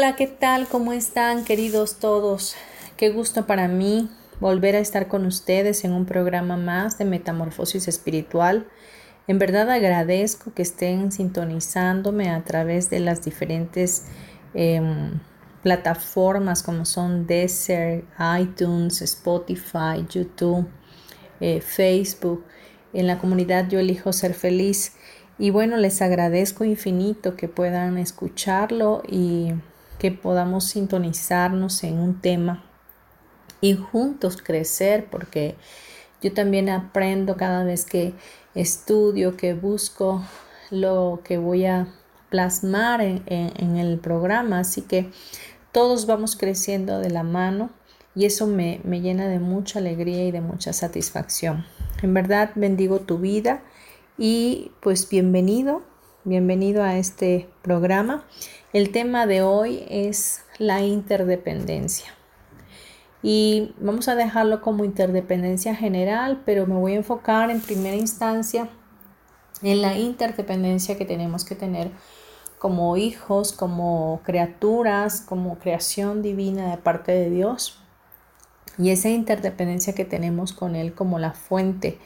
Hola, ¿qué tal? ¿Cómo están queridos todos? Qué gusto para mí volver a estar con ustedes en un programa más de Metamorfosis Espiritual. En verdad agradezco que estén sintonizándome a través de las diferentes em, plataformas como son Deezer, iTunes, Spotify, YouTube, eh, Facebook. En la comunidad Yo elijo ser feliz. Y bueno, les agradezco infinito que puedan escucharlo y que podamos sintonizarnos en un tema y juntos crecer, porque yo también aprendo cada vez que estudio, que busco lo que voy a plasmar en, el programa, así que todos vamos creciendo de la mano y eso me, me llena de mucha alegría y de mucha satisfacción. En verdad bendigo tu vida y pues bienvenido, bienvenido a este programa el tema de hoy es la interdependencia. Y vamos a dejarlo como interdependencia general, pero me voy a enfocar en primera instancia en la interdependencia que tenemos que tener como hijos, como criaturas, como creación divina de parte de Dios. Y esa interdependencia que tenemos con Él como la fuente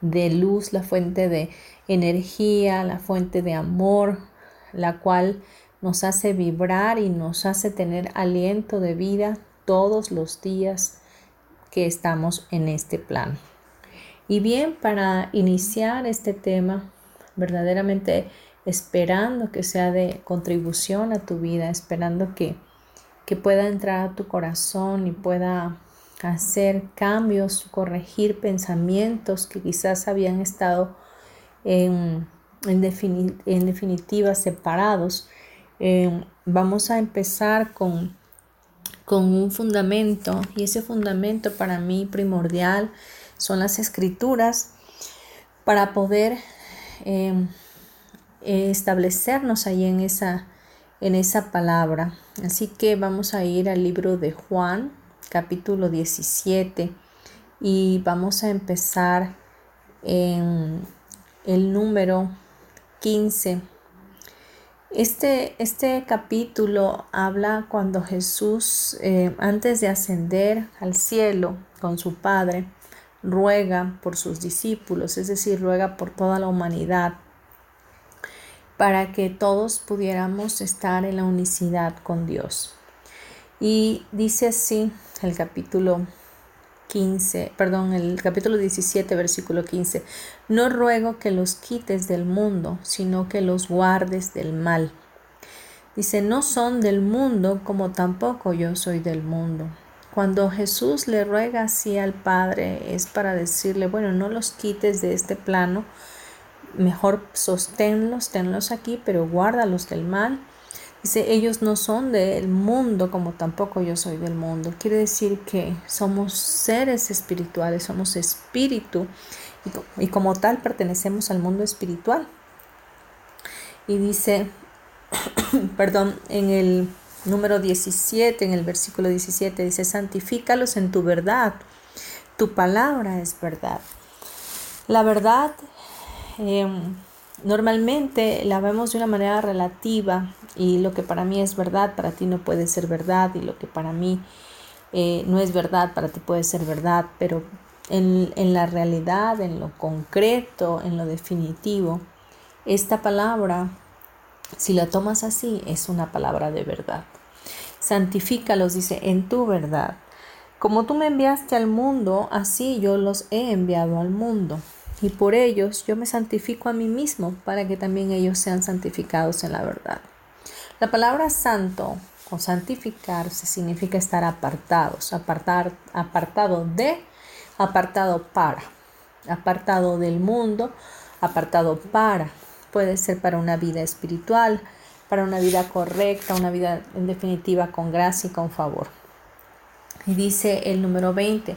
de luz, la fuente de energía, la fuente de amor, la cual nos hace vibrar y nos hace tener aliento de vida todos los días que estamos en este plan. Y bien, para iniciar este tema, verdaderamente esperando que sea de contribución a tu vida, esperando que, que pueda entrar a tu corazón y pueda hacer cambios, corregir pensamientos que quizás habían estado en, en, en definitiva separados eh, vamos a empezar con, con un fundamento y ese fundamento para mí primordial son las escrituras para poder em, establecernos ahí en esa, en esa palabra. Así que vamos a ir al libro de Juan, capítulo 17, y vamos a empezar en el número 15 este, este capítulo habla cuando Jesús, eh, antes de ascender al cielo con su Padre, ruega por sus discípulos, es decir, ruega por toda la humanidad, para que todos pudiéramos estar en la unicidad con Dios. Y dice así el capítulo 15, perdón, el capítulo 17, versículo 15, no ruego que los quites del mundo, sino que los guardes del mal. Dice, no son del mundo como tampoco yo soy del mundo. Cuando Jesús le ruega así al Padre es para decirle, bueno, no los quites de este plano, mejor sosténlos, tenlos aquí, pero guárdalos del mal Dice, ellos no son del mundo como tampoco yo soy del mundo. Quiere decir que somos seres espirituales, somos espíritu y, como tal pertenecemos al mundo espiritual. Y dice, perdón, en el número 17, en el versículo 17, dice, santifícalos en tu verdad. Tu palabra es verdad. La verdad em, normalmente la vemos de una manera relativa y lo que para mí es verdad, para ti no puede ser verdad y lo que para mí eh, no es verdad, para ti puede ser verdad, pero en, en la realidad, en lo concreto, en lo definitivo, esta palabra, si la tomas así, es una palabra de verdad. santifícalos, dice, en tu verdad. Como tú me enviaste al mundo, así yo los he enviado al mundo. Y por ellos yo me santifico a mí mismo para que también ellos sean santificados en la verdad. La palabra santo o santificarse significa estar apartados, apartar, apartado de, apartado para, apartado del mundo, apartado para. Puede ser para una vida espiritual, para una vida correcta, una vida en definitiva con gracia y con favor. Y dice el número 20,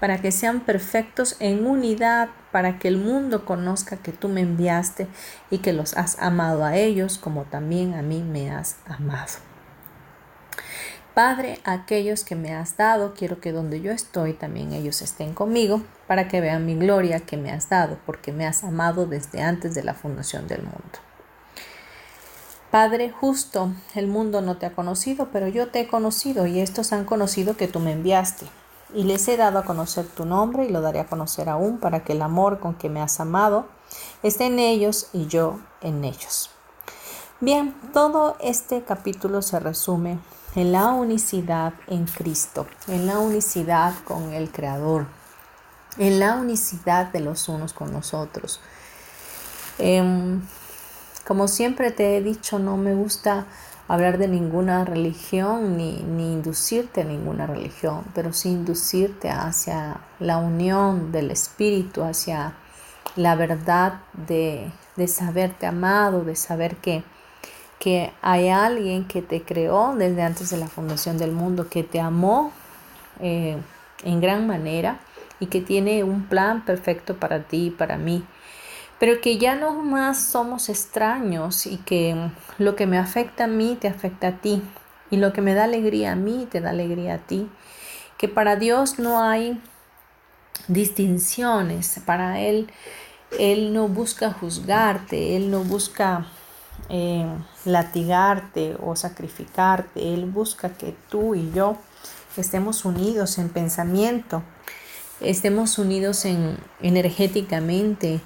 para que sean perfectos en unidad, para que el mundo conozca que tú me enviaste y que los has amado a ellos como también a mí me has amado. Padre, aquellos que me has dado, quiero que donde yo estoy también ellos estén conmigo, para que vean mi gloria que me has dado, porque me has amado desde antes de la fundación del mundo. Padre justo, el mundo no te ha conocido, pero yo te he conocido y estos han conocido que tú me enviaste y les he dado a conocer tu nombre y lo daré a conocer aún para que el amor con que me has amado esté en ellos y yo en ellos. Bien, todo este capítulo se resume en la unicidad en Cristo, en la unicidad con el Creador, en la unicidad de los unos con nosotros. Em, como siempre te he dicho, no me gusta hablar de ninguna religión ni, inducirte a ninguna religión, pero sí inducirte hacia la unión del espíritu, hacia la verdad de, saberte amado, de saber que, que hay alguien que te creó desde antes de la fundación del mundo, que te amó eh, en gran manera y que tiene un plan perfecto para ti y para mí pero que ya no más somos extraños y que lo que me afecta a mí te afecta a ti y lo que me da alegría a mí te da alegría a ti, que para Dios no hay distinciones, para Él, Él no busca juzgarte, Él no busca eh, latigarte o sacrificarte, Él busca que tú y yo estemos unidos en pensamiento, estemos unidos en energéticamente,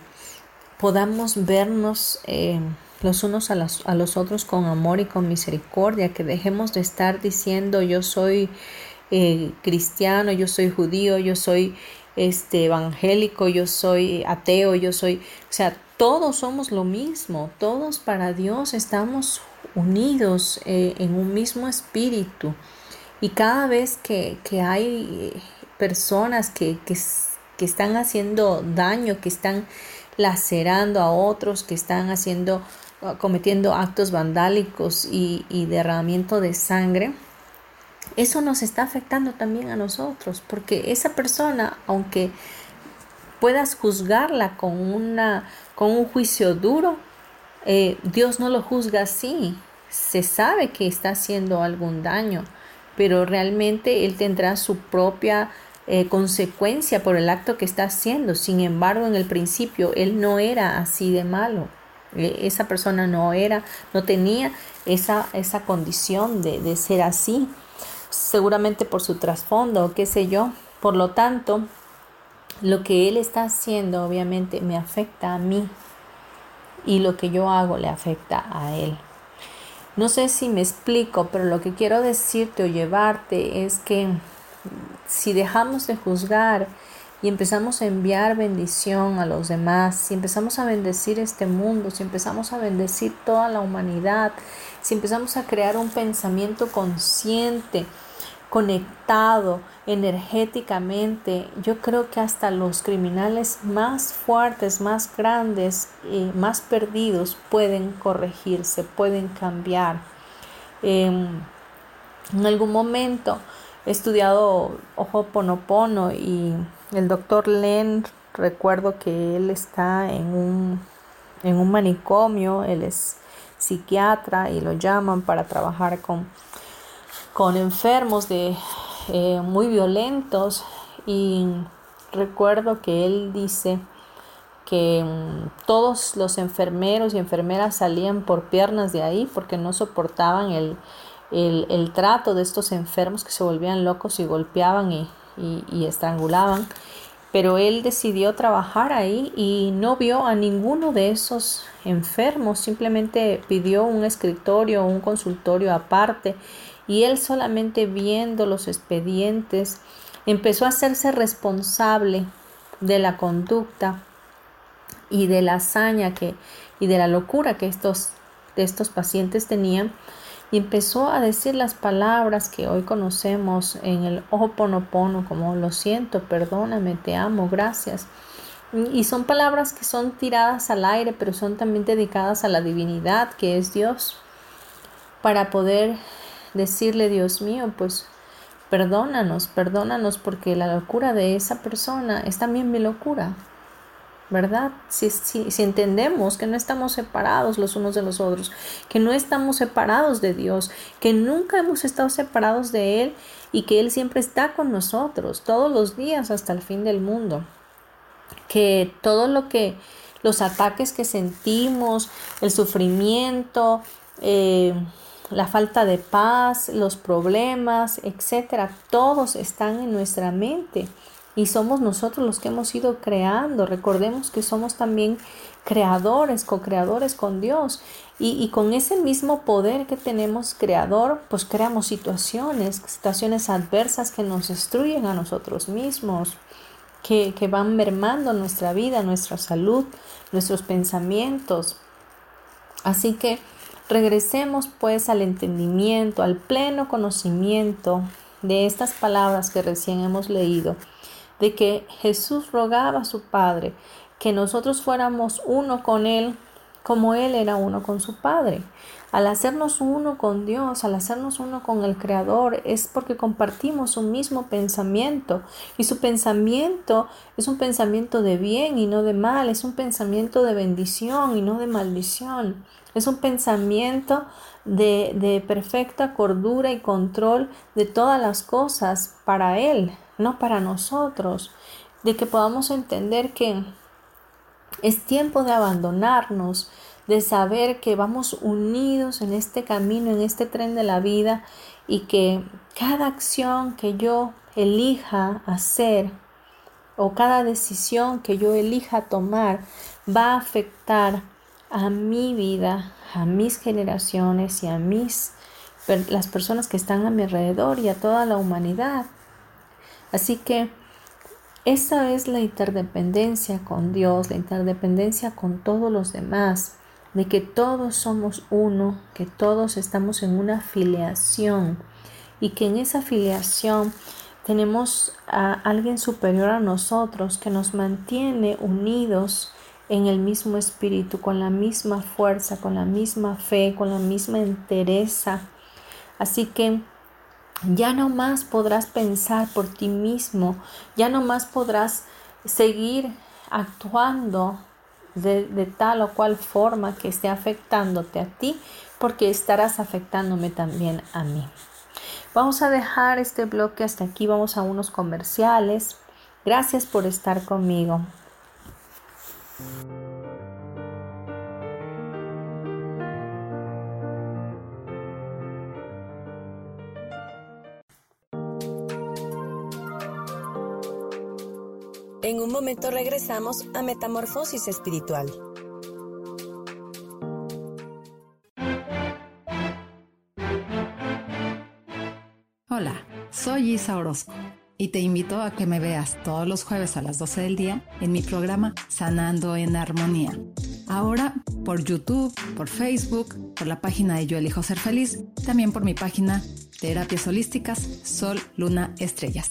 podamos vernos eh, los unos a los, a los, otros con amor y con misericordia, que dejemos de estar diciendo yo soy eh, cristiano, yo soy judío, yo soy este evangélico, yo soy ateo, yo soy, o sea, todos somos lo mismo, todos para Dios estamos unidos eh, en un mismo espíritu. Y cada vez que, que hay personas que, que, que están haciendo daño, que están lacerando a otros, que están haciendo, uh, cometiendo actos vandálicos y, derramamiento de sangre, eso nos está afectando también a nosotros, porque esa persona, aunque puedas juzgarla con, una, con un juicio duro, eh, Dios no lo juzga así. Se sabe que está haciendo algún daño, pero realmente Él tendrá su propia eh, consecuencia por el acto que está haciendo. Sin embargo, en el principio él no era así de malo. Eh, esa persona no era, no tenía esa, esa condición de, de ser así, seguramente por su trasfondo, qué sé yo. Por lo tanto, lo que él está haciendo obviamente me afecta a mí y lo que yo hago le afecta a él. No sé si me explico, pero lo que quiero decirte o llevarte es que si dejamos de juzgar y empezamos a enviar bendición a los demás, si empezamos a bendecir este mundo, si empezamos a bendecir toda la humanidad, si empezamos a crear un pensamiento consciente, conectado energéticamente, yo creo que hasta los criminales más fuertes, más grandes, y más perdidos pueden corregirse, pueden cambiar. Em, en algún momento estudiado Ponopono y el doctor Len, recuerdo que él está en un, en un manicomio, él es psiquiatra y lo llaman para trabajar con, con enfermos de eh, muy violentos. Y recuerdo que él dice que mm, todos los enfermeros y enfermeras salían por piernas de ahí porque no soportaban el, trato de estos enfermos que se volvían locos y golpeaban y estrangulaban. Pero él decidió trabajar ahí y no vio a ninguno de esos enfermos, simplemente pidió un escritorio, un consultorio aparte y él solamente viendo los expedientes empezó a hacerse responsable de la conducta y de la hazaña que y de la locura que estos, estos pacientes tenían y empezó a decir las palabras que hoy conocemos en el Ho'oponopono, como lo siento, perdóname, te amo, gracias. Y son palabras que son tiradas al aire, pero son también dedicadas a la divinidad que es Dios, para poder decirle, Dios mío, pues perdónanos, perdónanos porque la locura de esa persona es también mi locura. ¿Verdad? Si, si, entendemos que no estamos separados los unos de los otros, que no estamos separados de Dios, que nunca hemos estado separados de Él y que Él siempre está con nosotros todos los días hasta el fin del mundo, que todo lo que los ataques que sentimos, el sufrimiento, eh, la falta de paz, los problemas, etcétera, todos están en nuestra mente y somos nosotros los que hemos ido creando. Recordemos que somos también creadores, co-creadores con Dios. Y, con ese mismo poder que tenemos creador, pues creamos situaciones, situaciones adversas que nos destruyen a nosotros mismos, que, que van mermando nuestra vida, nuestra salud, nuestros pensamientos. Así que regresemos pues al entendimiento, al pleno conocimiento de estas palabras que recién hemos leído de que Jesús rogaba a su Padre que nosotros fuéramos uno con Él como Él era uno con su Padre. Al hacernos uno con Dios, al hacernos uno con el Creador, es porque compartimos un mismo pensamiento. Y su pensamiento es un pensamiento de bien y no de mal, es un pensamiento de bendición y no de maldición. Es un pensamiento de, de perfecta cordura y control de todas las cosas para Él no para nosotros, de que podamos entender que es tiempo de abandonarnos, de saber que vamos unidos en este camino, en este tren de la vida y que cada acción que yo elija hacer o cada decisión que yo elija tomar va a afectar a mi vida, a mis generaciones y a mis las personas que están a mi alrededor y a toda la humanidad. Así que esa es la interdependencia con Dios, la interdependencia con todos los demás, de que todos somos uno, que todos estamos en una filiación y que en esa filiación tenemos a alguien superior a nosotros que nos mantiene unidos en el mismo espíritu, con la misma fuerza, con la misma fe, con la misma entereza. Así que ya no más podrás pensar por ti mismo, ya no más podrás seguir actuando de, de, tal o cual forma que esté afectándote a ti, porque estarás afectándome también a mí. Vamos a dejar este bloque hasta aquí, vamos a unos comerciales. Gracias por estar conmigo. En un momento regresamos a Metamorfosis Espiritual. Hola, soy Isa Orozco y te invito a que me veas todos los jueves a las 12 del día en mi programa Sanando en Armonía. Ahora por YouTube, por Facebook, por la página de Yo Elijo Ser Feliz, también por mi página Terapias Holísticas Sol, Luna, Estrellas.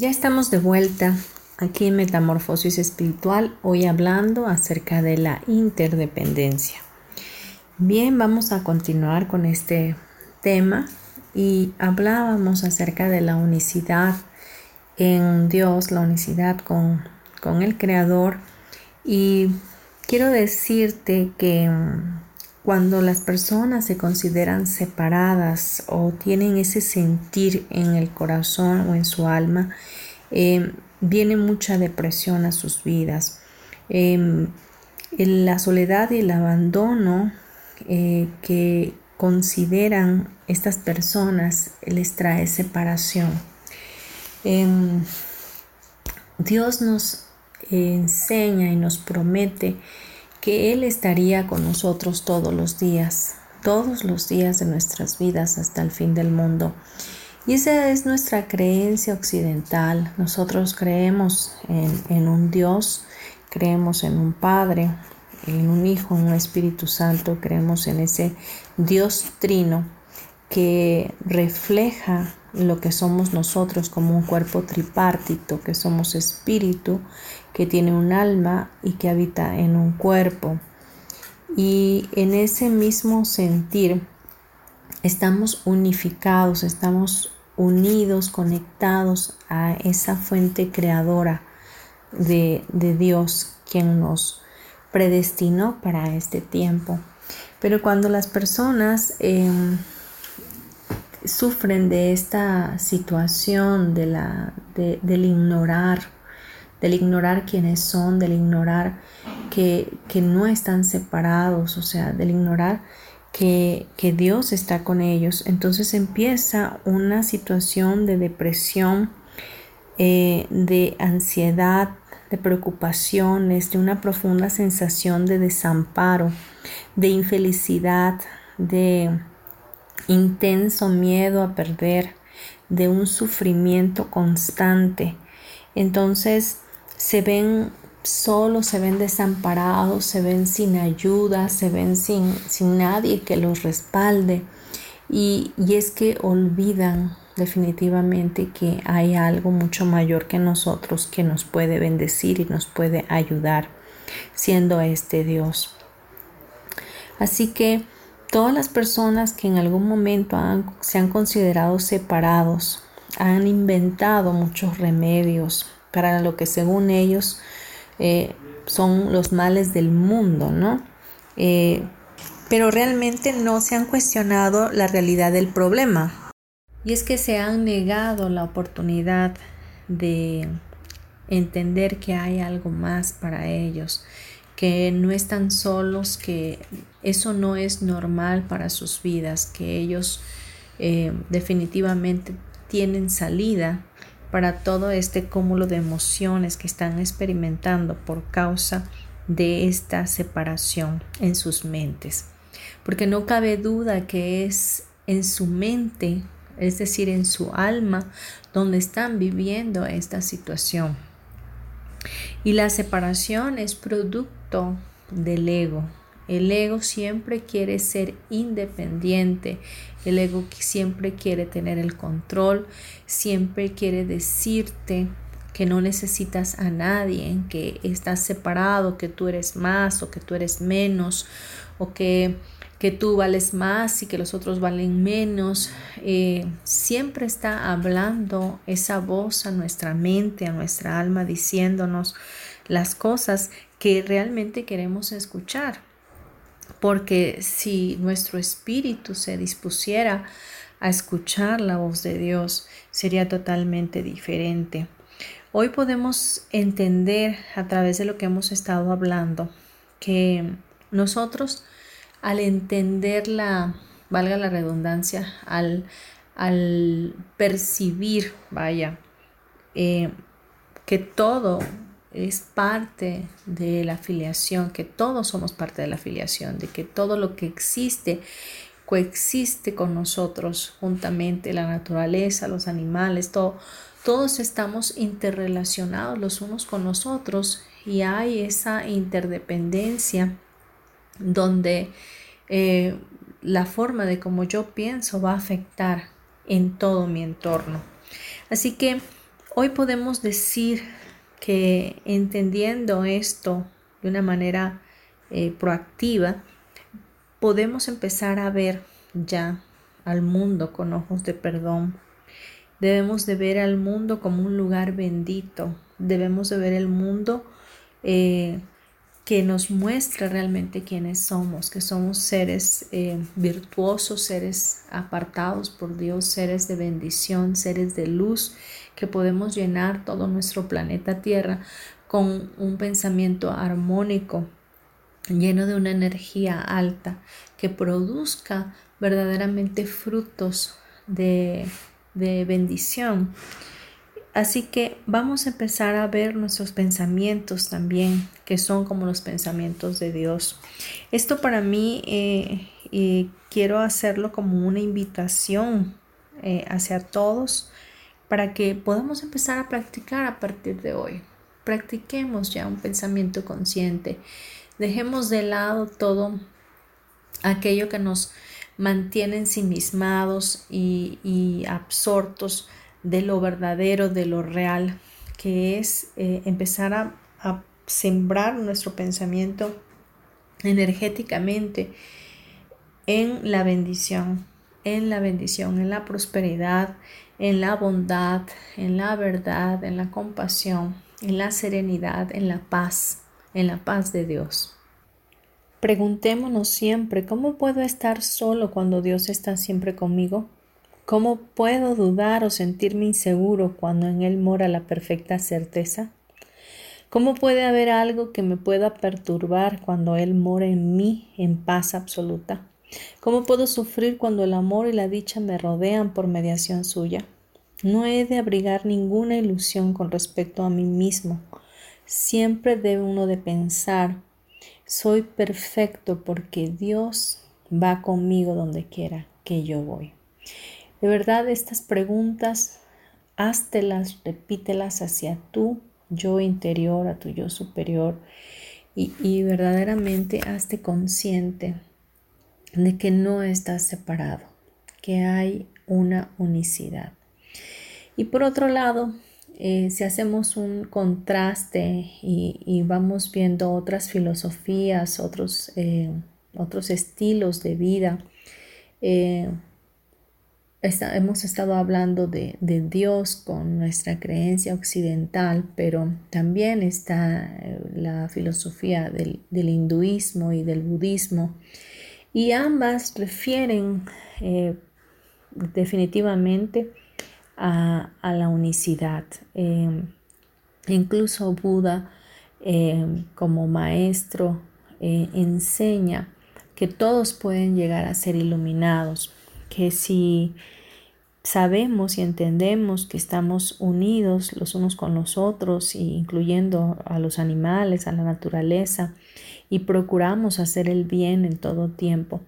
Ya estamos de vuelta aquí en Metamorfosis Espiritual, hoy hablando acerca de la interdependencia. Bien, vamos a continuar con este tema y hablábamos acerca de la unicidad en Dios, la unicidad con, el Creador. Y quiero decirte que cuando las personas se consideran separadas o tienen ese sentir en el corazón o en su alma, em, viene mucha depresión a sus vidas. Em, la soledad y el abandono eh, que consideran estas personas les trae separación. Em, Dios nos enseña y nos promete que Él estaría con nosotros todos los días, todos los días de nuestras vidas hasta el fin del mundo. Y esa es nuestra creencia occidental. Nosotros creemos en, un Dios, creemos en un Padre, en un Hijo, en un Espíritu Santo, creemos en ese Dios trino que refleja lo que somos nosotros como un cuerpo tripartito, que somos espíritu, que tiene un alma y que habita en un cuerpo. Y en ese mismo sentir estamos unificados, estamos unidos, conectados a esa fuente creadora de, Dios, quien nos predestinó para este tiempo. Pero cuando las personas em, sufren de esta situación de la, del ignorar, del ignorar quiénes son, del ignorar que, no están separados, o sea, del ignorar que, Dios está con ellos. Entonces empieza una situación de depresión, eh, de ansiedad, de preocupaciones, de una profunda sensación de desamparo, de infelicidad, de intenso miedo a perder, de un sufrimiento constante. Entonces se ven solos, se ven desamparados, se ven sin ayuda, se ven sin, sin nadie que los respalde. Y, y es que olvidan definitivamente que hay algo mucho mayor que nosotros que nos puede bendecir y nos puede ayudar, siendo este Dios. Así que Todas las personas que en algún momento se han considerado separados han inventado muchos remedios para lo que según ellos eh, son los males del mundo, ¿no? Eh, pero realmente no se han cuestionado la realidad del problema. Y es que se han negado la oportunidad de entender que hay algo más para ellos, que no están solos, que eso no es normal para sus vidas, que ellos eh, definitivamente tienen salida para todo este cúmulo de emociones que están experimentando por causa de esta separación en sus mentes. Porque no cabe duda que es en su mente, es decir, en su alma, donde están viviendo esta situación. Y la separación es producto del ego. El ego siempre quiere ser independiente, el ego siempre quiere tener el control, siempre quiere decirte que no necesitas a nadie, que estás separado, que tú eres más o que tú eres menos, o que que tú vales más y que los otros valen menos. Eh, siempre está hablando esa voz a nuestra mente, a nuestra alma, diciéndonos las cosas que realmente queremos escuchar. Porque si nuestro espíritu se dispusiera a escuchar la voz de Dios, sería totalmente diferente. Hoy podemos entender a través de lo que hemos estado hablando que nosotros al entender la, valga la redundancia, al, al percibir, vaya, eh, que todo es parte de la afiliación, que todos somos parte de la afiliación, de que todo lo que existe coexiste con nosotros juntamente, la naturaleza, los animales, todo, todos estamos interrelacionados los unos con los otros y hay esa interdependencia donde eh, la forma de como yo pienso va a afectar en todo mi entorno. Así que hoy podemos decir que entendiendo esto de una manera eh, proactiva, podemos empezar a ver ya al mundo con ojos de perdón. Debemos de ver al mundo como un lugar bendito. Debemos de ver el mundo eh, que nos muestra realmente quiénes somos, que somos seres eh, virtuosos, seres apartados por Dios, seres de bendición, seres de luz, que podemos llenar todo nuestro planeta Tierra con un pensamiento armónico, lleno de una energía alta, que produzca verdaderamente frutos de, de bendición. Así que vamos a empezar a ver nuestros pensamientos también, que son como los pensamientos de Dios. Esto para mí eh, quiero hacerlo como una invitación eh, hacia todos para que podamos empezar a practicar a partir de hoy. Practiquemos ya un pensamiento consciente. Dejemos de lado todo aquello que nos mantiene ensimismados y, y absortos de lo verdadero, de lo real, que es eh, empezar a, a sembrar nuestro pensamiento energéticamente en la bendición, en la bendición, en la prosperidad, en la bondad, en la verdad, en la compasión, en la serenidad, en la paz, en la paz de Dios. Preguntémonos siempre, ¿cómo puedo estar solo cuando Dios está siempre conmigo? ¿Cómo puedo dudar o sentirme inseguro cuando en Él mora la perfecta certeza? ¿Cómo puede haber algo que me pueda perturbar cuando Él mora en mí en paz absoluta? ¿Cómo puedo sufrir cuando el amor y la dicha me rodean por mediación suya? No he de abrigar ninguna ilusión con respecto a mí mismo. Siempre debe uno de pensar, soy perfecto porque Dios va conmigo donde quiera que yo voy. De verdad, estas preguntas, háztelas, repítelas hacia tu yo interior, a tu yo superior y, y verdaderamente hazte consciente de que no estás separado, que hay una unicidad. Y por otro lado, eh, si hacemos un contraste y, vamos viendo otras filosofías, otros, eh, otros estilos de vida, eh, hemos estado hablando de, Dios con nuestra creencia occidental, pero también está la filosofía del, del hinduismo y del budismo y ambas refieren eh, definitivamente a, la unicidad. Em, incluso Buda em, como maestro eh, enseña que todos pueden llegar a ser iluminados, que si sabemos y entendemos que estamos unidos los unos con los otros, incluyendo a los animales, a la naturaleza, y procuramos hacer el bien en todo tiempo,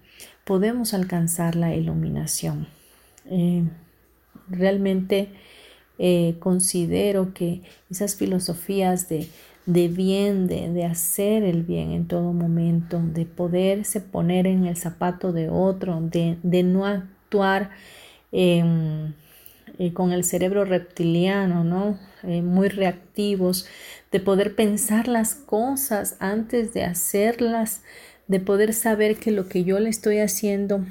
podemos alcanzar la iluminación. Eh, realmente eh, considero que esas filosofías de, bien, de, hacer el bien en todo momento, de poderse poner en el zapato de otro, de, no actuar eh, con el cerebro reptiliano, ¿no? muy reactivos, de poder pensar las cosas antes de hacerlas, de poder saber que lo que yo le estoy haciendo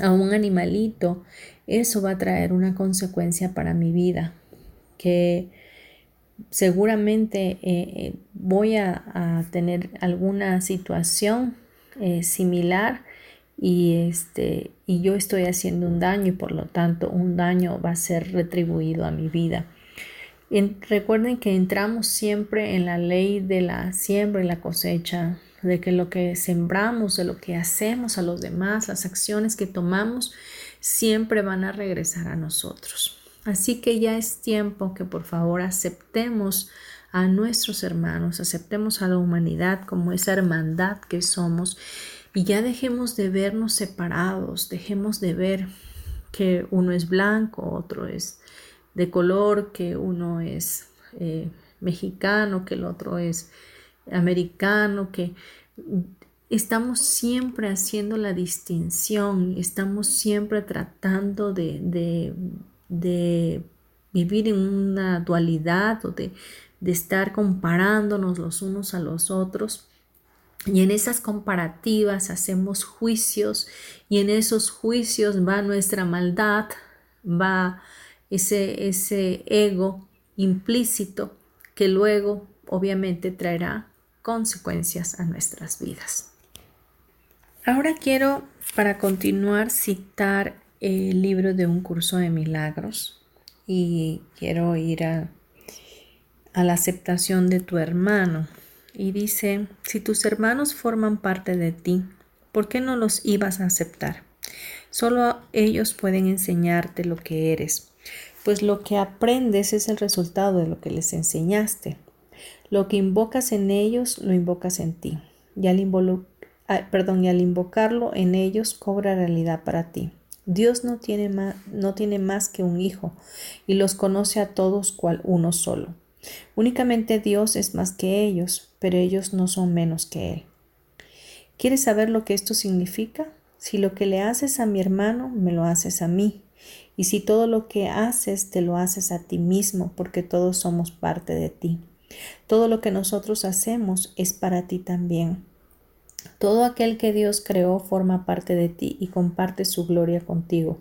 a un animalito, eso va a traer una consecuencia para mi vida, que seguramente eh, eh, voy a, tener alguna situación eh, similar y este y yo estoy haciendo un daño y por lo tanto un daño va a ser retribuido a mi vida. Recuerden que entramos siempre en la ley de la siembra y la cosecha, de que lo que sembramos, de lo que hacemos a los demás, las acciones que tomamos, siempre van a regresar a nosotros. Así que ya es tiempo que por favor aceptemos a nuestros hermanos, aceptemos a la humanidad como esa hermandad que somos y ya dejemos de vernos separados, dejemos de ver que uno es blanco, otro es de color, que uno es eh, mexicano, que el otro es americano, que estamos siempre haciendo la distinción, estamos siempre tratando de, de, vivir en una dualidad o de, de estar comparándonos los unos a los otros. Y en esas comparativas hacemos juicios y en esos juicios va nuestra maldad, va ese, ese ego implícito que luego obviamente traerá consecuencias a nuestras vidas. Ahora quiero, para continuar, citar el libro de un curso de milagros y quiero ir a, a la aceptación de tu hermano y dice, si tus hermanos forman parte de ti, ¿por qué no los ibas a aceptar? Solo ellos pueden enseñarte lo que eres, pues lo que aprendes es el resultado de lo que les enseñaste. Lo que invocas en ellos, lo invocas en ti. Y al, invocarlo en ellos, cobra realidad para ti. Dios no tiene, más, no tiene más que un hijo y los conoce a todos cual uno solo. Únicamente Dios es más que ellos, pero ellos no son menos que Él. ¿Quieres saber lo que esto significa? Si lo que le haces a mi hermano, me lo haces a mí. Y si todo lo que haces, te lo haces a ti mismo, porque todos somos parte de ti. Todo lo que nosotros hacemos es para ti también. Todo aquel que Dios creó forma parte de ti y comparte su gloria contigo.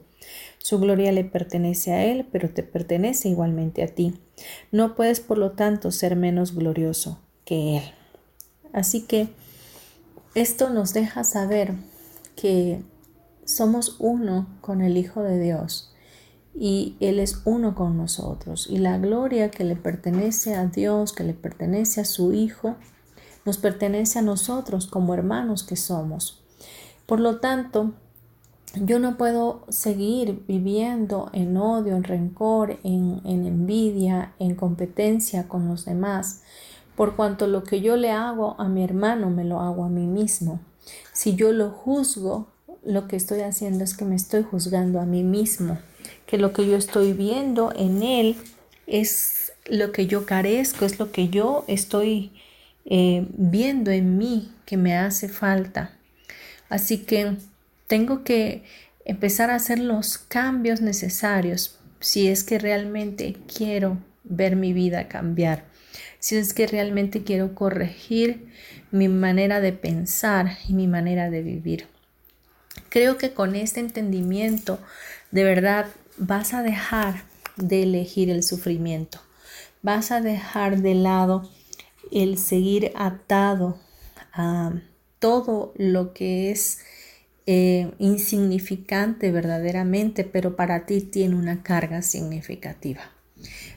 Su gloria le pertenece a Él, pero te pertenece igualmente a ti. No puedes, por lo tanto, ser menos glorioso que Él. Así que esto nos deja saber que somos uno con el Hijo de Dios y Él es uno con nosotros. Y la gloria que le pertenece a Dios, que le pertenece a su Hijo, nos pertenece a nosotros como hermanos que somos. Por lo tanto, yo no puedo seguir viviendo en odio, en rencor, en, envidia, en competencia con los demás, por cuanto lo que yo le hago a mi hermano me lo hago a mí mismo. Si yo lo juzgo, lo que estoy haciendo es que me estoy juzgando a mí mismo, que lo que yo estoy viendo en él es lo que yo carezco, es lo que yo estoy eh, viendo en mí que me hace falta. Así que tengo que empezar a hacer los cambios necesarios si es que realmente quiero ver mi vida cambiar, si es que realmente quiero corregir mi manera de pensar y mi manera de vivir. Creo que con este entendimiento de verdad vas a dejar de elegir el sufrimiento, vas a dejar de lado el seguir atado a todo lo que es eh, insignificante verdaderamente, pero para ti tiene una carga significativa.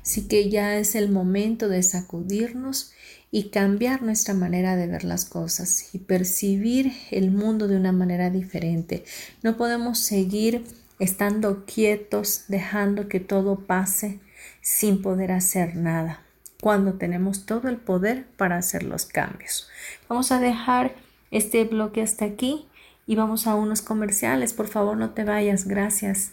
Así que ya es el momento de sacudirnos y cambiar nuestra manera de ver las cosas y percibir el mundo de una manera diferente. No podemos seguir estando quietos, dejando que todo pase sin poder hacer nada, cuando tenemos todo el poder para hacer los cambios. Vamos a dejar este bloque hasta aquí y vamos a unos comerciales. Por favor, no te vayas. Gracias.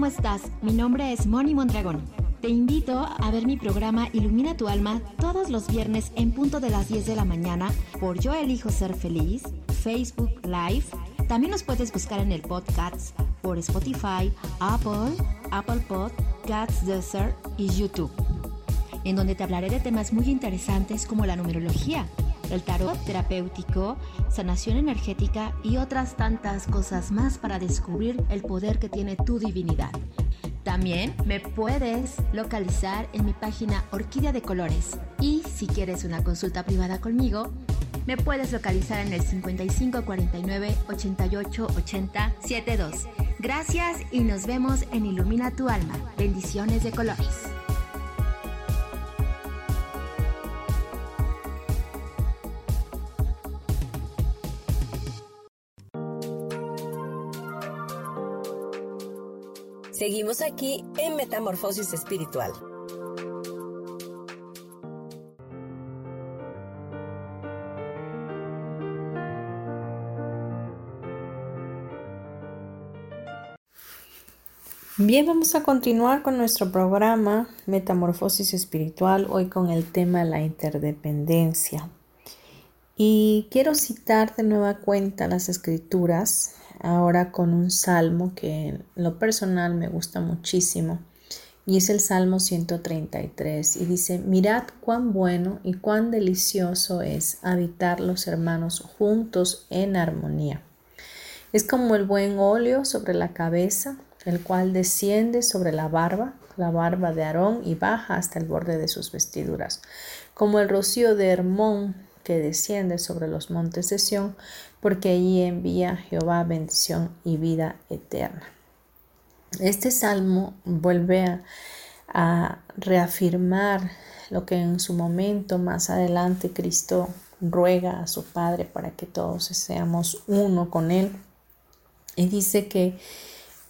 ¿Cómo estás? Mi nombre es Moni Mondragón. Te invito a ver mi programa Ilumina tu alma todos los viernes en punto de las 10 de la mañana por Yo Elijo Ser Feliz, Facebook Live. También nos puedes buscar en el podcast por Spotify, Apple, Apple Podcasts, Desert y YouTube, en donde te hablaré de temas muy interesantes como la numerología, el tarot terapéutico, sanación energética y otras tantas cosas más para descubrir el poder que tiene tu divinidad. También me puedes localizar en mi página Orquídea de Colores y si quieres una consulta privada conmigo, me puedes localizar en el 5549 88 80 72. Gracias y nos vemos en Ilumina tu alma. Bendiciones de colores. Seguimos aquí en Metamorfosis Espiritual. Bien, vamos a continuar con nuestro programa Metamorfosis Espiritual, hoy con el tema la interdependencia. Y quiero citar de nueva cuenta las escrituras, ahora con un salmo que en lo personal me gusta muchísimo, y es el Salmo 133, y dice, mirad cuán bueno y cuán delicioso es habitar los hermanos juntos en armonía. Es como el buen óleo sobre la cabeza el cual desciende sobre la barba, la barba de Aarón, y baja hasta el borde de sus vestiduras, como el rocío de Hermón desciende sobre los montes de Sión, porque allí envía Jehová bendición y vida eterna. Este salmo vuelve a, a reafirmar lo que en su momento más adelante Cristo ruega a su Padre para que todos seamos uno con Él. Y dice que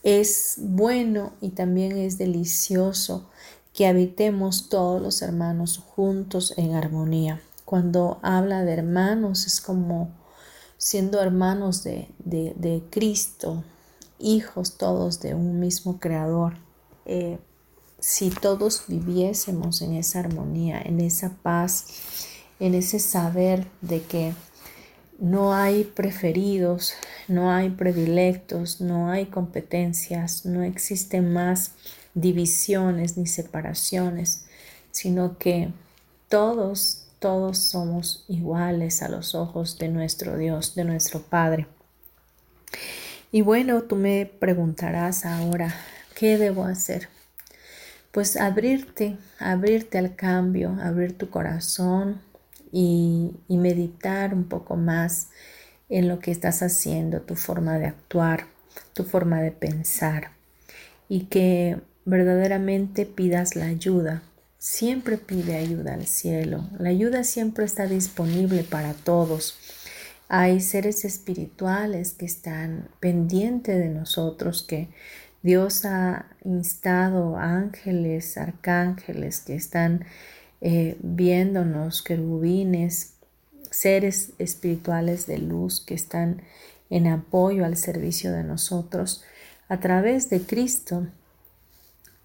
es bueno y también es delicioso que habitemos todos los hermanos juntos en armonía. Cuando habla de hermanos es como siendo hermanos de, Cristo, hijos todos de un mismo creador. Eh, si todos viviésemos en esa armonía, en esa paz, en ese saber de que no hay preferidos, no hay predilectos, no hay competencias, no existen más divisiones ni separaciones, sino que todos, todos somos iguales a los ojos de nuestro Dios, de nuestro Padre. Y bueno, tú me preguntarás ahora, ¿qué debo hacer? Pues abrirte, abrirte al cambio, abrir tu corazón, y, meditar un poco más en lo que estás haciendo, tu forma de actuar, tu forma de pensar y que verdaderamente pidas la ayuda. Siempre pide ayuda al cielo. La ayuda siempre está disponible para todos. Hay seres espirituales que están pendientes de nosotros, que Dios ha instado ángeles, arcángeles que están eh, viéndonos, querubines, seres espirituales de luz que están en apoyo al servicio de nosotros a través de Cristo.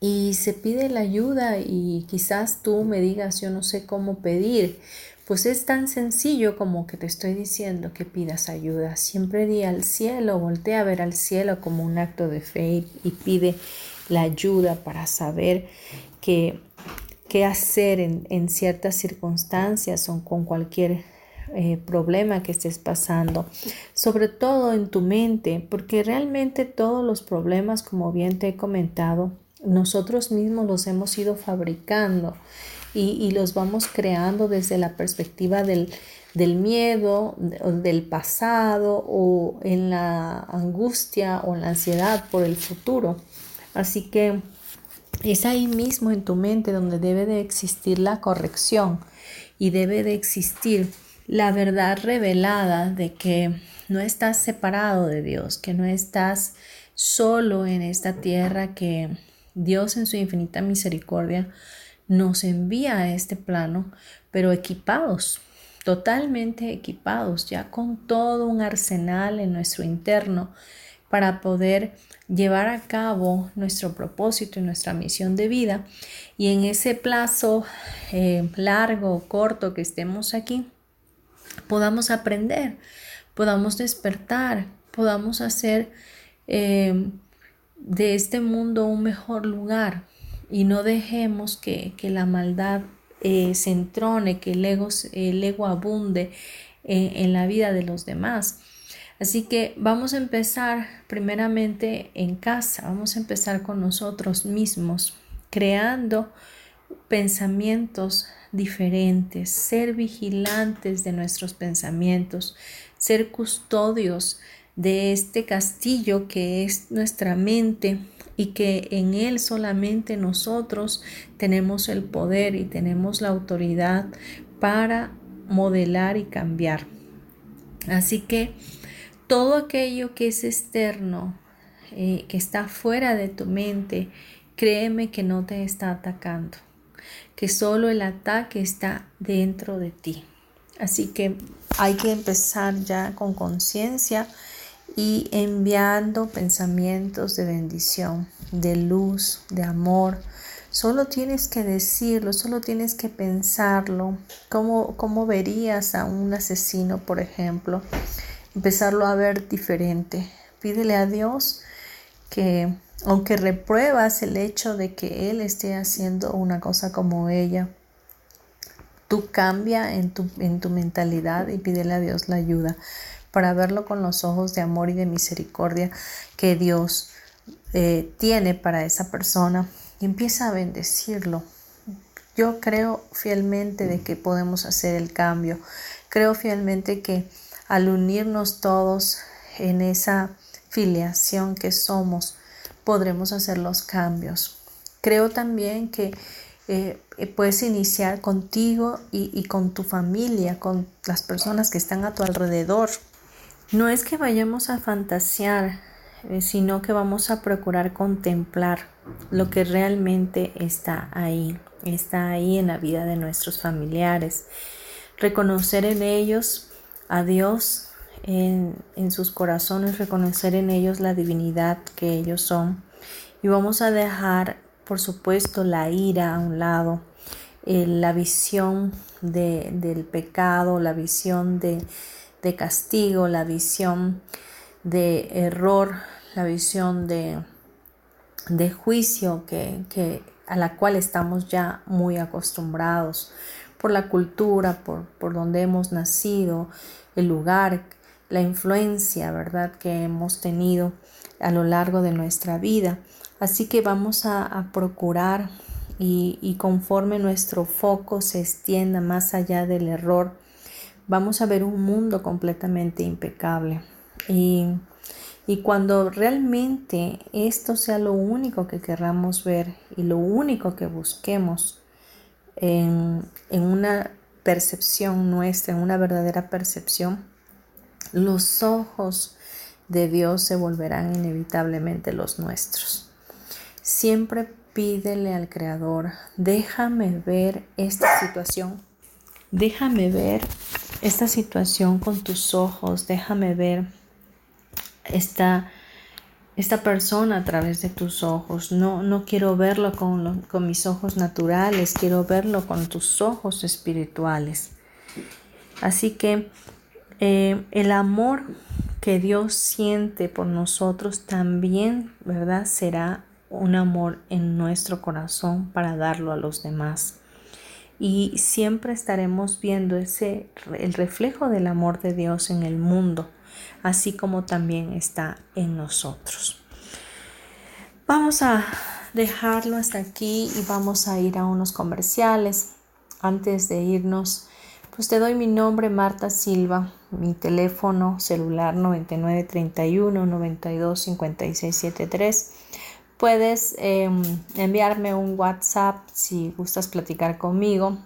Y se pide la ayuda y quizás tú me digas, yo no sé cómo pedir. Pues es tan sencillo como que te estoy diciendo que pidas ayuda. Siempre di al cielo, voltea a ver al cielo como un acto de fe y pide la ayuda para saber que qué hacer en, ciertas circunstancias o con cualquier eh, problema que estés pasando, sobre todo en tu mente, porque realmente todos los problemas, como bien te he comentado, nosotros mismos los hemos ido fabricando y, los vamos creando desde la perspectiva del, del miedo, del pasado o en la angustia o la ansiedad por el futuro. Así que es ahí mismo en tu mente donde debe de existir la corrección y debe de existir la verdad revelada de que no estás separado de Dios, que no estás solo en esta tierra, que Dios en su infinita misericordia nos envía a este plano, pero equipados, totalmente equipados, ya con todo un arsenal en nuestro interno para poder llevar a cabo nuestro propósito y nuestra misión de vida. Y en ese plazo eh, largo o corto que estemos aquí, podamos aprender, podamos despertar, podamos hacer eh, de este mundo un mejor lugar y no dejemos que, la maldad eh, se entrone, que el ego, el ego abunde en la vida de los demás. Así que vamos a empezar primeramente en casa, vamos a empezar con nosotros mismos, creando pensamientos diferentes, ser vigilantes de nuestros pensamientos, ser custodios de este castillo que es nuestra mente y que en él solamente nosotros tenemos el poder y tenemos la autoridad para modelar y cambiar. Así que todo aquello que es externo, eh, que está fuera de tu mente, créeme que no te está atacando que solo el ataque está dentro de ti. Así que hay que empezar ya con conciencia y enviando pensamientos de bendición, de luz, de amor. Solo tienes que decirlo, solo tienes que pensarlo. ¿Cómo, cómo verías a un asesino, por ejemplo? Empezarlo a ver diferente. Pídele a Dios que aunque repruebas el hecho de que él esté haciendo una cosa como ella, tú cambia en tu, en tu mentalidad y pídele a Dios la ayuda para verlo con los ojos de amor y de misericordia que Dios eh, tiene para esa persona y empieza a bendecirlo. Yo creo fielmente de que podemos hacer el cambio. Creo fielmente que al unirnos todos en esa filiación que somos, podremos hacer los cambios. Creo también que eh, puedes iniciar contigo y, con tu familia, con las personas que están a tu alrededor. No es que vayamos a fantasear, eh, sino que vamos a procurar contemplar lo que realmente está ahí, está ahí en la vida de nuestros familiares. Reconocer en ellos a Dios en, sus corazones, reconocer en ellos la divinidad que ellos son. Y vamos a dejar, por supuesto, la ira a un lado, eh, la visión del pecado, la visión de, castigo, la visión de error, la visión de, de juicio que, a la cual estamos ya muy acostumbrados por la cultura, por, por donde hemos nacido, el lugar la influencia, ¿verdad?, que hemos tenido a lo largo de nuestra vida. Así que vamos a, procurar y, conforme nuestro foco se extienda más allá del error, vamos a ver un mundo completamente impecable. Y, cuando realmente esto sea lo único que querramos ver y lo único que busquemos en, en una percepción nuestra, en una verdadera percepción, los ojos de Dios se volverán inevitablemente los nuestros. Siempre pídele al Creador, déjame ver esta situación, déjame ver esta situación con tus ojos, déjame ver esta, esta persona a través de tus ojos. No, no quiero verlo con, con mis ojos naturales, quiero verlo con tus ojos espirituales. Así que eh, el amor que Dios siente por nosotros también, ¿verdad? Será un amor en nuestro corazón para darlo a los demás. Y siempre estaremos viendo ese el reflejo del amor de Dios en el mundo, así como también está en nosotros. Vamos a dejarlo hasta aquí y vamos a ir a unos comerciales. Antes de irnos, pues te doy mi nombre, Marta Silva, mi teléfono celular 9931 92 Puedes em, enviarme un WhatsApp si gustas platicar conmigo.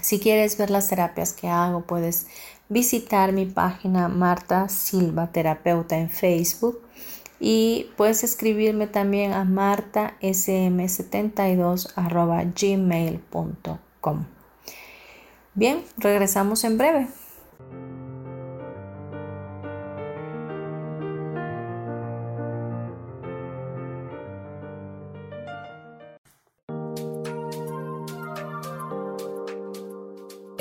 Si quieres ver las terapias que hago, puedes visitar mi página Marta Silva Terapeuta en Facebook y puedes escribirme también a martasm72 gmail.com. Bien, regresamos en breve.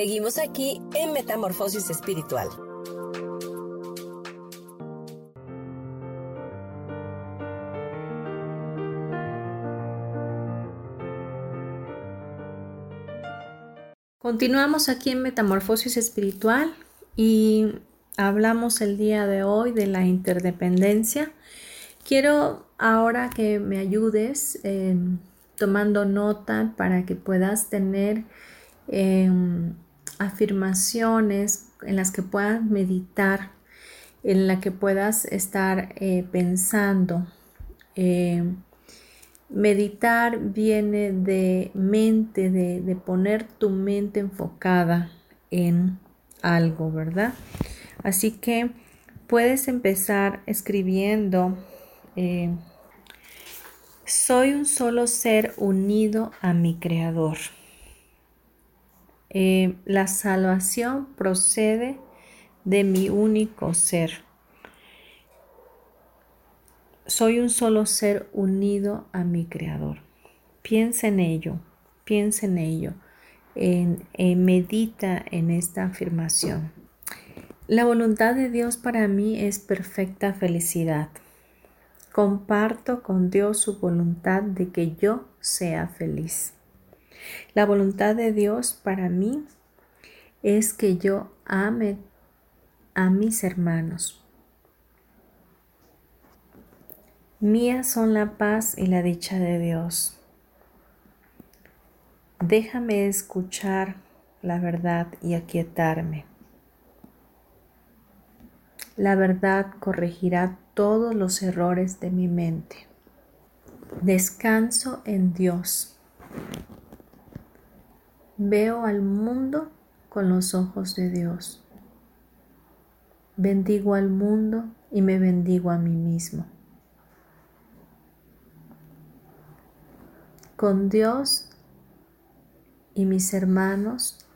Seguimos aquí en Metamorfosis Espiritual. Continuamos aquí en Metamorfosis Espiritual y hablamos el día de hoy de la interdependencia. Quiero ahora que me ayudes eh, tomando nota para que puedas tener em, afirmaciones en las que puedas meditar, en la que puedas estar eh, pensando. Em, meditar viene de mente, de, poner tu mente enfocada en algo, ¿verdad? Así que puedes empezar escribiendo, eh, soy un solo ser unido a mi creador. Eh, la salvación procede de mi único ser. Soy un solo ser unido a mi creador. Piensa en ello, piensa en ello, en, medita en esta afirmación. La voluntad de Dios para mí es perfecta felicidad. Comparto con Dios su voluntad de que yo sea feliz. La voluntad de Dios para mí es que yo ame a mis hermanos. Mías son la paz y la dicha de Dios. Déjame escuchar la verdad y aquietarme. La verdad corregirá todos los errores de mi mente. Descanso en Dios. Veo al mundo con los ojos de Dios. Bendigo al mundo y me bendigo a mí mismo. Con Dios y mis hermanos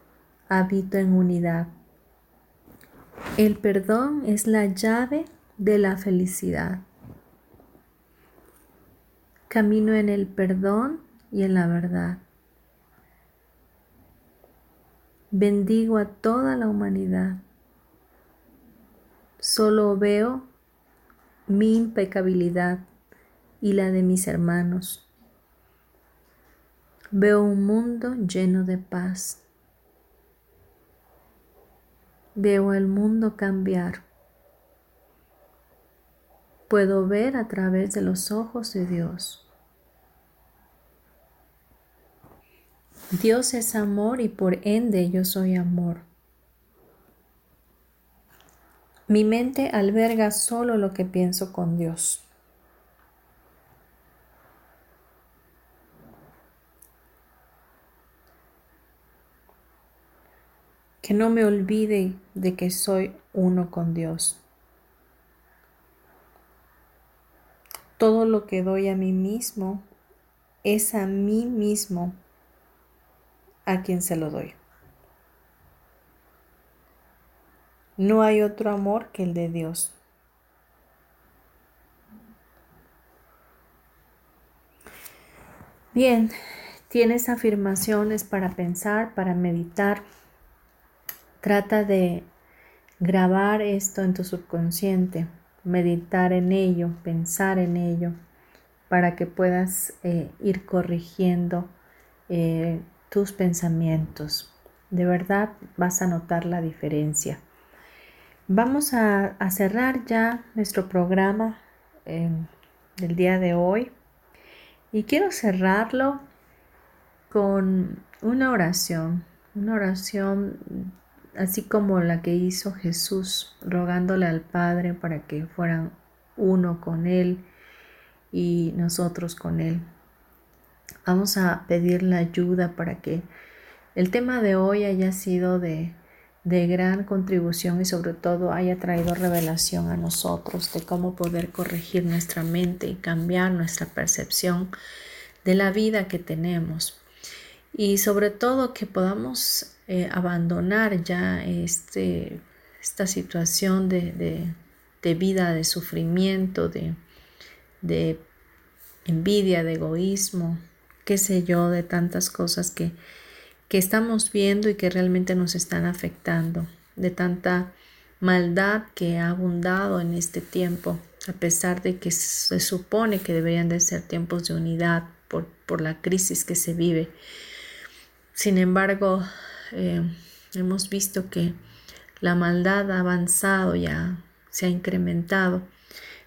habito en unidad. El perdón es la llave de la felicidad. Camino en el perdón y en la verdad. Bendigo a toda la humanidad. Solo veo mi impecabilidad y la de mis hermanos. Veo un mundo lleno de paz. Veo el mundo cambiar. Puedo ver a través de los ojos de Dios. Dios es amor y por ende yo soy amor. Mi mente alberga solo lo que pienso con Dios. que no me olvide de que soy uno con Dios. Todo lo que doy a mí mismo es a mí mismo a quien se lo doy. No hay otro amor que el de Dios. Bien, tienes afirmaciones para pensar, para meditar. Trata de grabar esto en tu subconsciente, meditar en ello, pensar en ello, para que puedas eh, ir corrigiendo eh, tus pensamientos. De verdad vas a notar la diferencia. Vamos a, cerrar ya nuestro programa eh, del día de hoy y quiero cerrarlo con una oración, una oración así como la que hizo Jesús, rogándole al Padre para que fueran uno con Él y nosotros con Él. Vamos a pedir la ayuda para que el tema de hoy haya sido de, de gran contribución y sobre todo haya traído revelación a nosotros de cómo poder corregir nuestra mente y cambiar nuestra percepción de la vida que tenemos. Y sobre todo que podamos eh, abandonar ya este, esta situación de, vida, de sufrimiento, de, de, envidia, de egoísmo, qué sé yo, de tantas cosas que, que estamos viendo y que realmente nos están afectando, de tanta maldad que ha abundado en este tiempo, a pesar de que se supone que deberían de ser tiempos de unidad por, por la crisis que se vive. Sin embargo, eh, hemos visto que la maldad ha avanzado, ya se ha incrementado.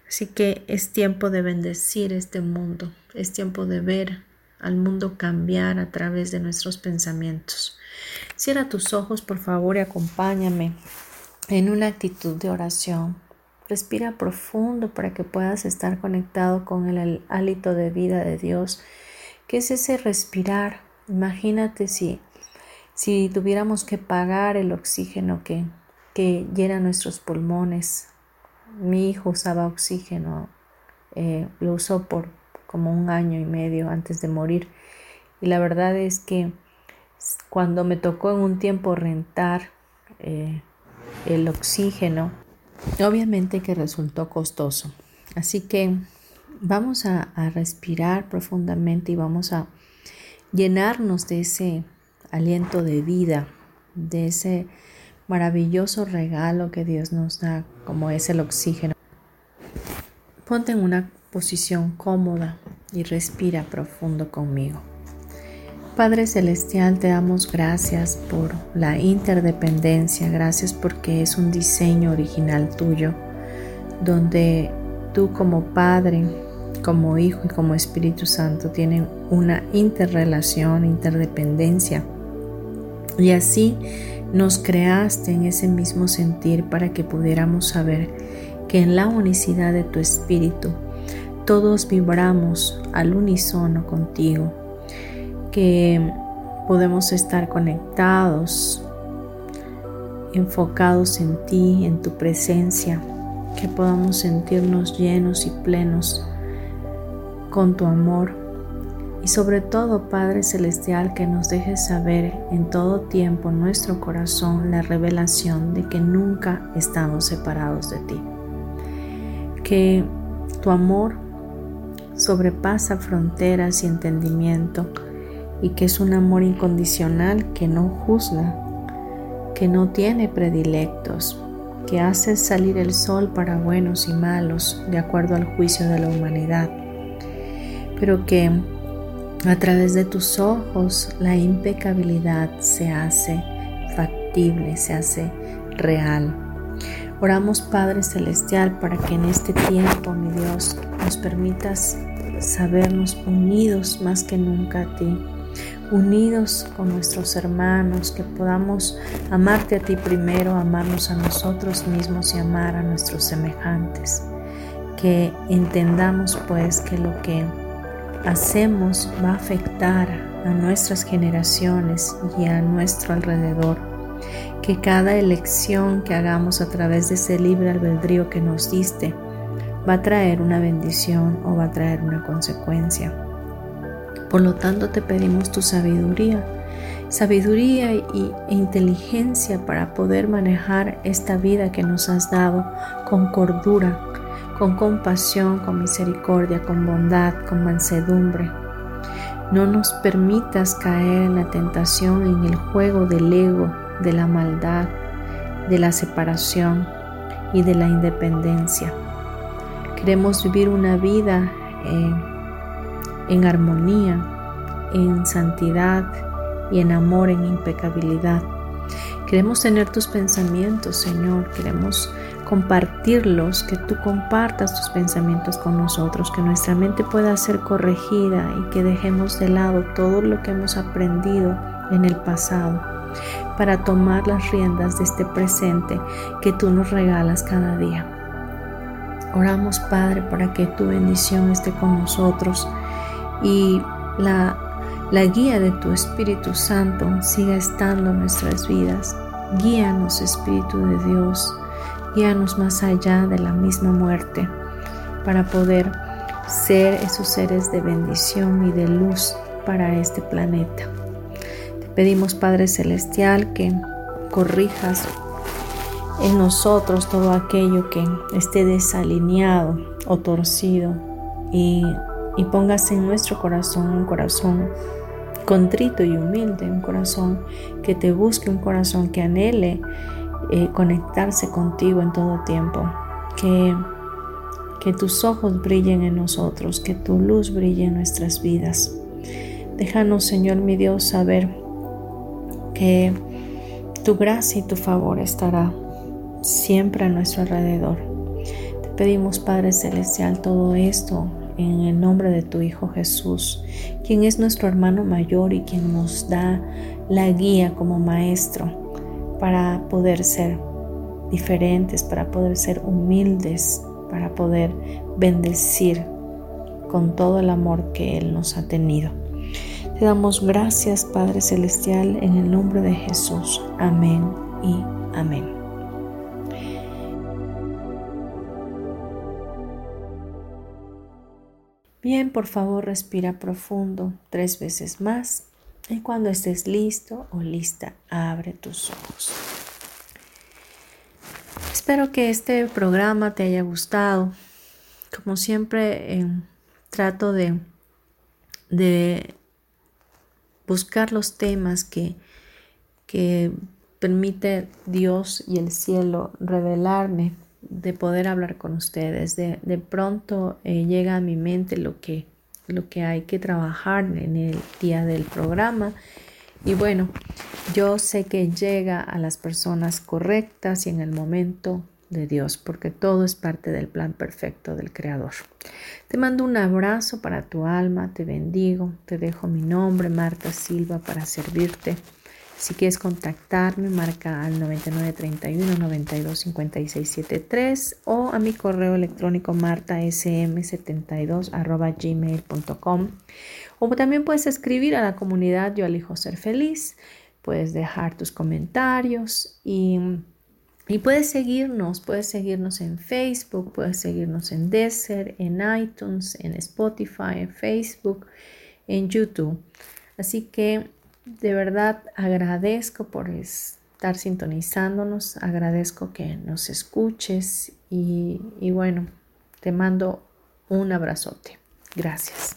Así que es tiempo de bendecir este mundo, es tiempo de ver al mundo cambiar a través de nuestros pensamientos. Cierra tus ojos, por favor, y acompáñame en una actitud de oración. Respira profundo para que puedas estar conectado con el hálito de vida de Dios, que es ese respirar. Imagínate si si tuviéramos que pagar el oxígeno que, que llena nuestros pulmones, mi hijo usaba oxígeno, eh, lo usó por como un año y medio antes de morir. Y la verdad es que cuando me tocó en un tiempo rentar eh, el oxígeno, obviamente que resultó costoso. Así que vamos a respirar profundamente y vamos a llenarnos de ese aliento de vida, de ese maravilloso regalo que Dios nos da, como es el oxígeno. Ponte en una posición cómoda y respira profundo conmigo. Padre Celestial, te damos gracias por la interdependencia, gracias porque es un diseño original tuyo, donde tú como Padre, como Hijo y como Espíritu Santo tienen una interrelación, interdependencia y así nos creaste en ese mismo sentir para que pudiéramos saber que en la unicidad de tu espíritu todos vibramos al unísono contigo, que podemos estar conectados, enfocados en ti, en tu presencia, que podamos sentirnos llenos y plenos con tu amor y sobre todo, Padre Celestial, que nos dejes saber en todo tiempo nuestro corazón la revelación de que nunca estamos separados de ti. Que tu amor sobrepasa fronteras y entendimiento y que es un amor incondicional que no juzga, que no tiene predilectos, que hace salir el sol para buenos y malos de acuerdo al juicio de la humanidad pero que a través de tus ojos la impecabilidad se hace factible, se hace real. Oramos Padre Celestial para que en este tiempo, mi Dios, nos permitas sabernos unidos más que nunca a ti, unidos con nuestros hermanos, que podamos amarte a ti primero, amarnos a nosotros mismos y amar a nuestros semejantes. Que entendamos pues que lo que hacemos va a afectar a nuestras generaciones y a nuestro alrededor. Que cada elección que hagamos a través de ese libre albedrío que nos diste va a traer una bendición o va a traer una consecuencia. Por lo tanto, te pedimos tu sabiduría, sabiduría y, e inteligencia para poder manejar esta vida que nos has dado con cordura, con compasión, con misericordia, con bondad, con mansedumbre. No nos permitas caer en la tentación, en el juego del ego, de la maldad, de la separación y de la independencia. Queremos vivir una vida eh, en armonía, en santidad y en amor, en impecabilidad. Queremos tener tus pensamientos, Señor. Queremos compartirlos, que tú compartas tus pensamientos con nosotros, que nuestra mente pueda ser corregida y que dejemos de lado todo lo que hemos aprendido en el pasado para tomar las riendas de este presente que tú nos regalas cada día. Oramos, Padre, para que tu bendición esté con nosotros y la, la guía de tu Espíritu Santo siga estando en nuestras vidas. Guíanos, Espíritu de Dios, guíanos más allá de la misma muerte para poder ser esos seres de bendición y de luz para este planeta. Te pedimos, Padre Celestial, que corrijas en nosotros todo aquello que esté desalineado o torcido y, y pongas en nuestro corazón un corazón contrito y humilde, un corazón que te busque, un corazón que anhele eh, conectarse contigo en todo tiempo, que, que tus ojos brillen en nosotros, que tu luz brille en nuestras vidas. Déjanos, Señor mi Dios, saber que tu gracia y tu favor estará siempre a nuestro alrededor. Te pedimos, Padre Celestial, todo esto en el nombre de tu Hijo Jesús, quien es nuestro hermano mayor y quien nos da la guía como maestro para poder ser diferentes, para poder ser humildes, para poder bendecir con todo el amor que Él nos ha tenido. Te damos gracias, Padre Celestial, en el nombre de Jesús. Amén y amén. Bien, por favor respira profundo tres veces más y cuando estés listo o lista, abre tus ojos. Espero que este programa te haya gustado. Como siempre, eh, trato de, de buscar los temas que, que permite Dios y el cielo revelarme de poder hablar con ustedes. De, pronto eh, llega a mi mente lo que, lo que hay que trabajar en el día del programa. Y bueno, yo sé que llega a las personas correctas y en el momento de Dios, porque todo es parte del plan perfecto del Creador. Te mando un abrazo para tu alma, te bendigo, te dejo mi nombre, Marta Silva, para servirte. Si quieres contactarme, marca al 9931 925673 o a mi correo electrónico martasm72 gmail.com. O también puedes escribir a la comunidad Yo elijo ser feliz. Puedes dejar tus comentarios y, y puedes seguirnos. Puedes seguirnos en Facebook, puedes seguirnos en Desert, en iTunes, en Spotify, en Facebook, en YouTube. Así que de verdad agradezco por estar sintonizándonos, agradezco que nos escuches y, bueno, te mando un abrazote. Gracias.